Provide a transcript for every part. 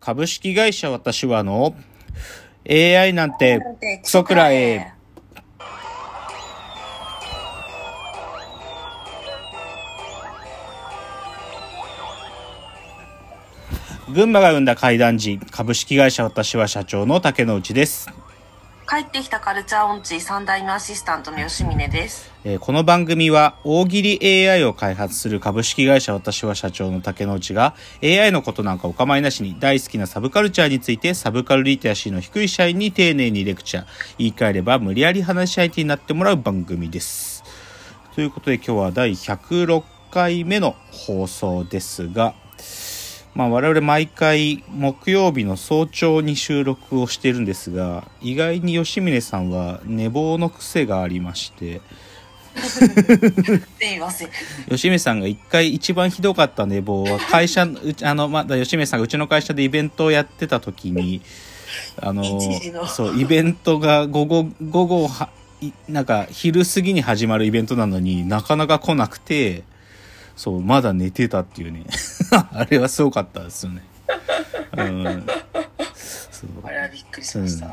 株式会社私はの AI なんてクソくらえ。群馬が生んだ怪談時、株式会社私は社長の竹之内です。帰ってきたカルチャーオンチ3代目アシスタントの吉峰です。えーこの番組は大喜利 AI を開発する株式会社私は社長の竹之内が AI のことなんかお構いなしに大好きなサブカルチャーについてサブカルリテラシーの低い社員に丁寧にレクチャー言い換えれば無理やり話し相手になってもらう番組です。ということで今日は第106回目の放送ですがまあ我々毎回木曜日の早朝に収録をしているんですが意外に吉峰さんは寝坊の癖がありまして。吉見さんが一回一番ひどかった寝坊は会社うちあのまだ吉見さんがうちの会社でイベントをやってた時にあのそうイベントが午後午後はいなんか昼過ぎに始まるイベントなのになかなか来なくてそうまだ寝てたっていうね。あれはすごかったですよね。うん。そう。あれはびっくりしました。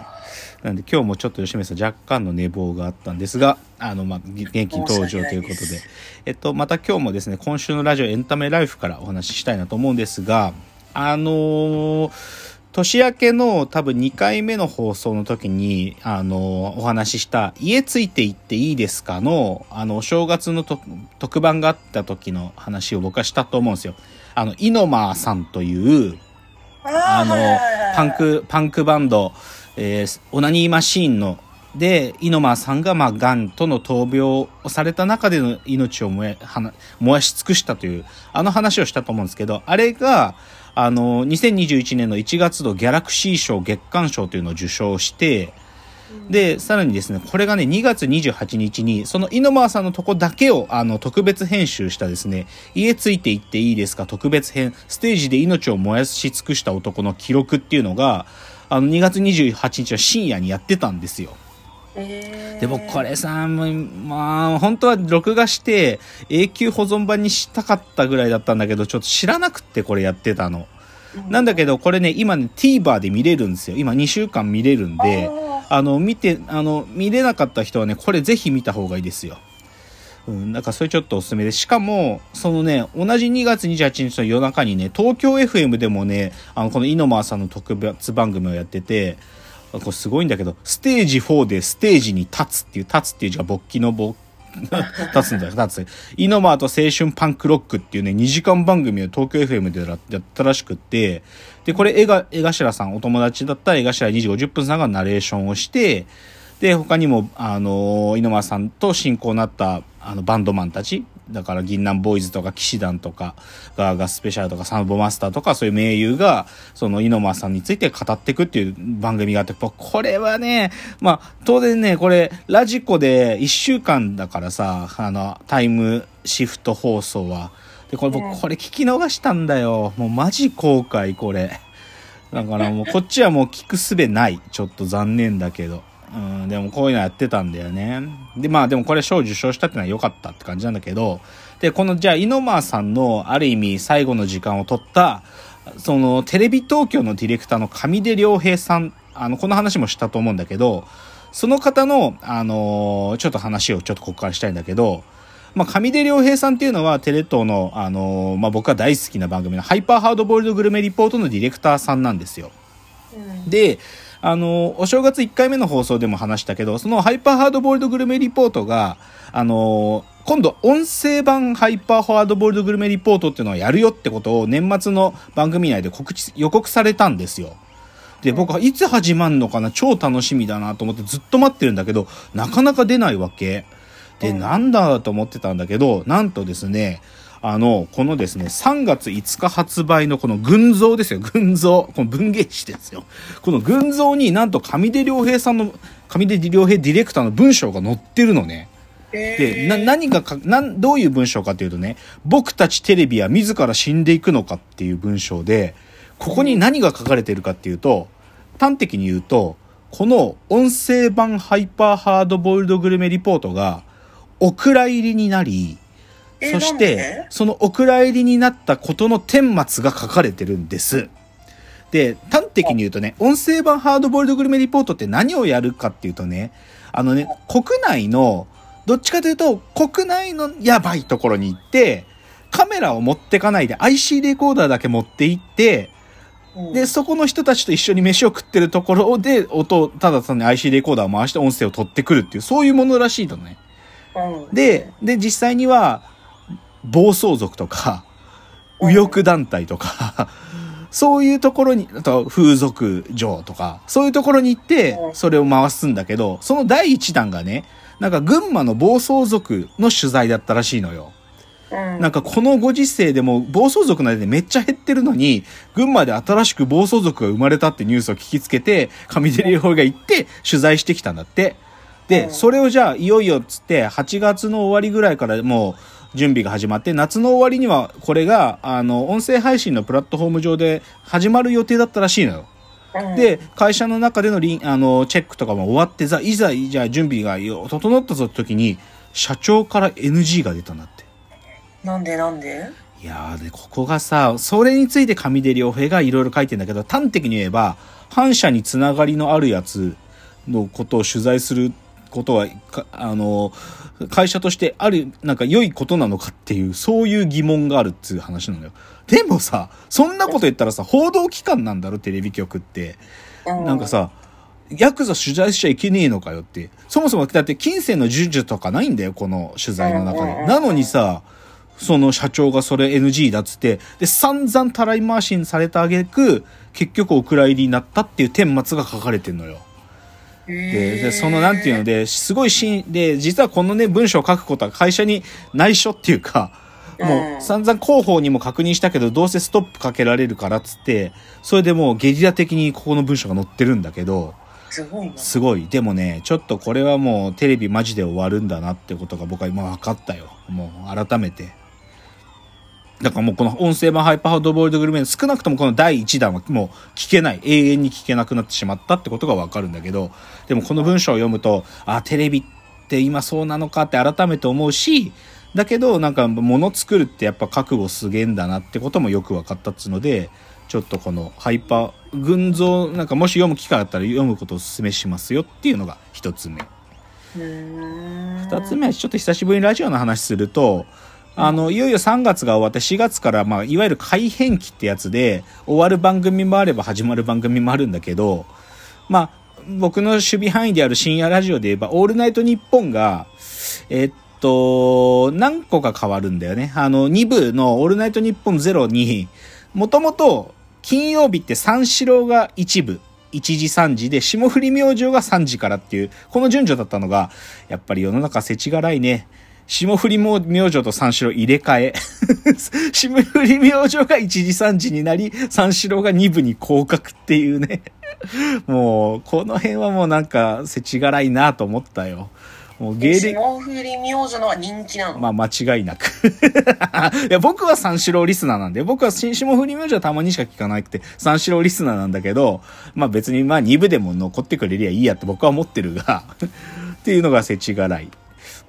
なんで今日もちょっと吉見さん若干の寝坊があったんですが、あの、まあ、元気に登場ということで。です、えっと、また今日もですね、今週のラジオエンタメライフからお話ししたいなと思うんですが、あのー年明けの多分2回目の放送の時に、あのーお話しした、家ついて行っていいですかの、あの、お正月のと特番があった時の話を僕はしたと思うんですよ。あの、イノマーさんという、あの、パンク、パンクバンド、えーオナニーマシーンの、で、イノマーさんが、まあ、癌との闘病をされた中での命を燃燃やし尽くしたという、あの話をしたと思うんですけど、あれが、あの、2021年の1月のギャラクシー賞月間賞というのを受賞して、で、さらにですね、これがね、2月28日に、そのイノマーさんのとこだけを、あの、特別編集したですね、家ついて行っていいですか特別編、ステージで命を燃やし尽くした男の記録っていうのが、あの、2月28日は深夜にやってたんですよ。えーでもこれさ、もうまあ、本当は録画して永久保存版にしたかったぐらいだったんだけど、ちょっと知らなくってこれやってたの。なんだけど、これね、今ね、TVer で見れるんですよ。今2週間見れるんで、あの、見て、あの、見れなかった人はね、これぜひ見た方がいいですよ。うん、だからそれちょっとおすすめです。しかも、そのね、同じ2月28日の夜中にね、東京 FM でもね、あの、このイノマーさんの特別番組をやってて、これすごいんだけど、ステージ4でステージに立つっていう、立つっていう字が勃起の勃立つんだよ、立つ。イノマーと青春パンクロックっていうね、2時間番組を東京 FM でやったらしくって、で、これ、江が江頭さん、お友達だった江頭2時50分さんがナレーションをして、で、他にも、あの、井上さんと親交になった、あの、バンドマンたち、だから、銀杏ボーイズとか、騎士団とか、ガーガスペシャルとか、サンボマスターとか、そういう名優が、その、井上さんについて語っていくっていう番組があって、これはね、まあ、当然ね、これ、ラジコで1週間だからさ、あの、タイムシフト放送は。で、これ、僕、これ聞き逃したんだよ。もう、マジ後悔、これ。だからもうこっちはもう聞くすべない。ちょっと残念だけど。うん、でもこういうのやってたんだよね。で、まあでもこれ賞受賞したってのは良かったって感じなんだけど、で、このじゃあ、イノマーさんのある意味最後の時間を取った、そのテレビ東京のディレクターの上出良平さん、あの、この話もしたと思うんだけど、その方の、あのーちょっと話をちょっとここからしたいんだけど、まあ、上出良平さんっていうのはテレ東の、あのーまあ、僕が大好きな番組のハイパーハードボイルドグルメリポートのディレクターさんなんですよ。うんで、あの、お正月1回目の放送でも話したけど、そのハイパーハードボイルドグルメリポートが、あの、今度音声版ハイパーハードボイルドグルメリポートっていうのをやるよってことを年末の番組内で告知、予告されたんですよ。で、僕はいつ始まんのかな？超楽しみだなと思ってずっと待ってるんだけど、なかなか出ないわけ。で、うんなんだと思ってたんだけど、なんとですね、あの、このですね、3月5日発売のこの群像ですよ、群像。この文芸誌ですよ。この群像になんと上出良平さんの、上出良平ディレクターの文章が載ってるのね。で、な、何がか、なん、どういう文章かというとね、僕たちテレビは自ら死んでいくのかっていう文章で、ここに何が書かれてるかっていうと、端的に言うと、この音声版ハイパーハードボイルドグルメリポートが、お蔵入りになり、そしてで、そのお蔵入りになったことの顛末が書かれてるんです。で、端的に言うとね、音声版ハードボイルドグルメリポートって何をやるかっていうとね、あのね、国内の、どっちかというと、国内のやばいところに行って、カメラを持ってかないで IC レコーダーだけ持って行って、うんで、そこの人たちと一緒に飯を食ってるところで、音を、ただ単に IC レコーダーを回して音声を取ってくるっていう、そういうものらしいのね。うんで、で、実際には、暴走族とか、右翼団体とか、そういうところに、あと風俗嬢とか、そういうところに行ってう、んそれを回すんだけど、その第一弾がね、なんか群馬の暴走族の取材だったらしいのよ。うんなんかこのご時世でも暴走族なんてめっちゃ減ってるのに、群馬で新しく暴走族が生まれたってニュースを聞きつけて、上出良法が行って取材してきたんだって。で、うんそれをじゃあいよいよっつって、8月の終わりぐらいからもう準備が始まって、夏の終わりにはこれが、あの、音声配信のプラットフォーム上で始まる予定だったらしいのよ。うんで、会社の中でのリンあのチェックとかも終わってざ、いざ、じゃあ準備がよ整ったぞって時に、社長から NG が出たんだって。なんでなんで？いやーで、ここがさ、それについて上出良平がいろいろ書いてんだけど、端的に言えば、反社につながりのあるやつのことを取材することは、かあの、会社としてある、なんか良いことなのかっていう、そういう疑問があるっていう話なのよ。でもさ、そんなこと言ったらさ、報道機関なんだろ、テレビ局って。うなんかさ、ヤクザ取材しちゃいけねえのかよって。そもそも、だって金銭の授受とかないんだよ、この取材の中で。なのにさ、その社長がそれ NG だっつって、で、散々たらい回しにされたあげく、結局お蔵入りになったっていう顛末が書かれてんのよ。で、でそのなんていうので、すごいしん、で、実はこのね、文章を書くことは会社に内緒っていうか、もう散々広報にも確認したけど、どうせストップかけられるからっつって、それでもうゲリラ的にここの文章が載ってるんだけど、すごいな。すごい。でもね、ちょっとこれはもうテレビマジで終わるんだなってことが僕は今分かったよ。もう改めて。だからもうこの音声版ハイパーハードボイルドグルメ少なくともこの第1弾はもう聞けない。永遠に聞けなくなってしまったってことが分かるんだけど、でもこの文章を読むと、あ、テレビって今そうなのかって改めて思うし、だけどなんか物作るってやっぱ覚悟すげえんだなってこともよく分かったっつうので、ちょっとこのハイパー、群像、なんかもし読む機会あったら読むことをお勧めしますよっていうのが一つ目。二つ目はちょっと久しぶりにラジオの話すると、あの、いよいよ3月が終わって4月から、まあ、いわゆる改編期ってやつで、終わる番組もあれば始まる番組もあるんだけど、まあ、僕の守備範囲である深夜ラジオで言えば、オールナイトニッポンが、えっと、何個か変わるんだよね。あの、2部のオールナイトニッポンゼロに、もともと金曜日って三四郎が1部、1時3時で、霜降り明星が3時からっていう、この順序だったのが、やっぱり世の中世知辛いね。霜降りも明星と三四郎入れ替え。霜降り明星が1時3時になり、三四郎が2部に降格っていうね。もう、この辺はもうなんか、世知辛いなと思ったよ。もう芸歴、霜降り明星のは人気なの？まあ間違いなく。いや、僕は三四郎リスナーなんで、僕は新霜降り明星はたまにしか聞かなくて、三四郎リスナーなんだけど、まあ別にまあ2部でも残ってくれりゃいいやって僕は思ってるが、っていうのが世知辛い。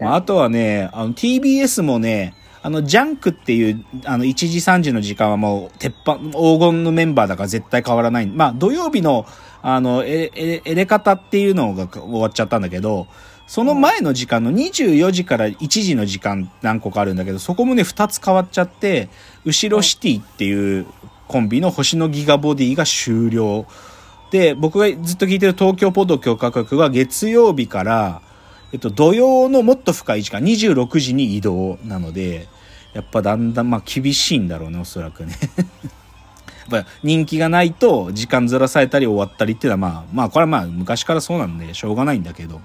まあ、あとはね、あの TBS もね、あの、ジャンクっていう、あの、1時3時の時間はもう、鉄板、黄金のメンバーだから絶対変わらない。まあ、土曜日の、あの、え、え、エレ方っていうのが終わっちゃったんだけど、その前の時間の24時から1時の時間何個かあるんだけど、そこもね、2つ変わっちゃって、後ろシティっていうコンビの星のギガボディが終了。で、僕がずっと聞いてる東京ポッド許可局は月曜日から、えっと、土曜のもっと深い時間、26時に移動なので、やっぱだんだんまあ厳しいんだろうね、おそらくね。やっぱ人気がないと時間ずらされたり終わったりっていうのはまあ、まあこれはまあ昔からそうなんでしょうがないんだけど、っ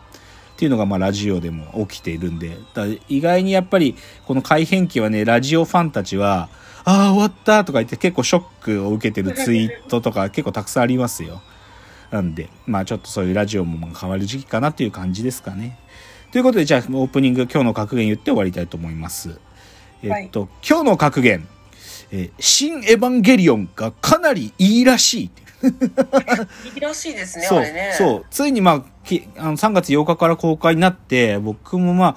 ていうのがまあラジオでも起きているんで、だ意外にやっぱりこの改編期はね、ラジオファンたちは、ああ、終わったとか言って結構ショックを受けてるツイートとか結構たくさんありますよ。なんで、まあちょっとそういうラジオも変わる時期かなっていう感じですかね。ということで、じゃあオープニング今日の格言言って終わりたいと思います。えっと、今日の格言、えー新エヴァンゲリオンがかなりいいらしい。いいらしいですね、そうあれね。そう。ついにまあ、きあの3月8日から公開になって、僕もまあ、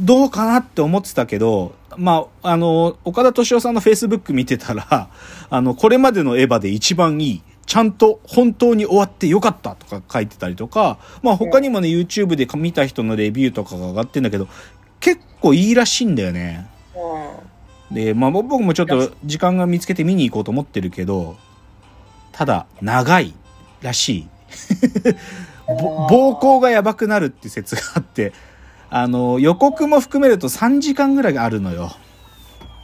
どうかなって思ってたけど、まあ、あの、岡田敏夫さんのフェイスブック見てたら、あの、これまでのエヴァで一番いいちゃんと本当に終わってよかったとか書いてたりとか、まあ他にもね、YouTube で見た人のレビューとかが上がってんだけど、結構いいらしいんだよね。うで、まあ僕もちょっと時間が見つけて見に行こうと思ってるけど、ただ、長いらしい。ぼ暴行がやばくなるって説があって、あの、予告も含めると3時間ぐらいあるのよ。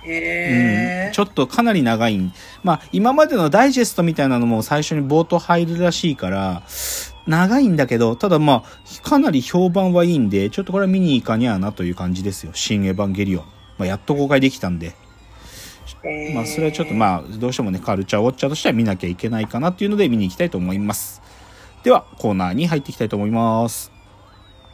うん、ちょっとかなり長いん。まあ、今までのダイジェストみたいなのも最初に冒頭入るらしいから、長いんだけど、ただまあ、かなり評判はいいんで、ちょっとこれは見に行かにゃなという感じですよ。新エヴァンゲリオン。まあ、やっと公開できたんで。まあ、それはちょっとまあ、どうしてもね、カルチャーウォッチャーとしては見なきゃいけないかなっていうので見に行きたいと思います。では、コーナーに入っていきたいと思います。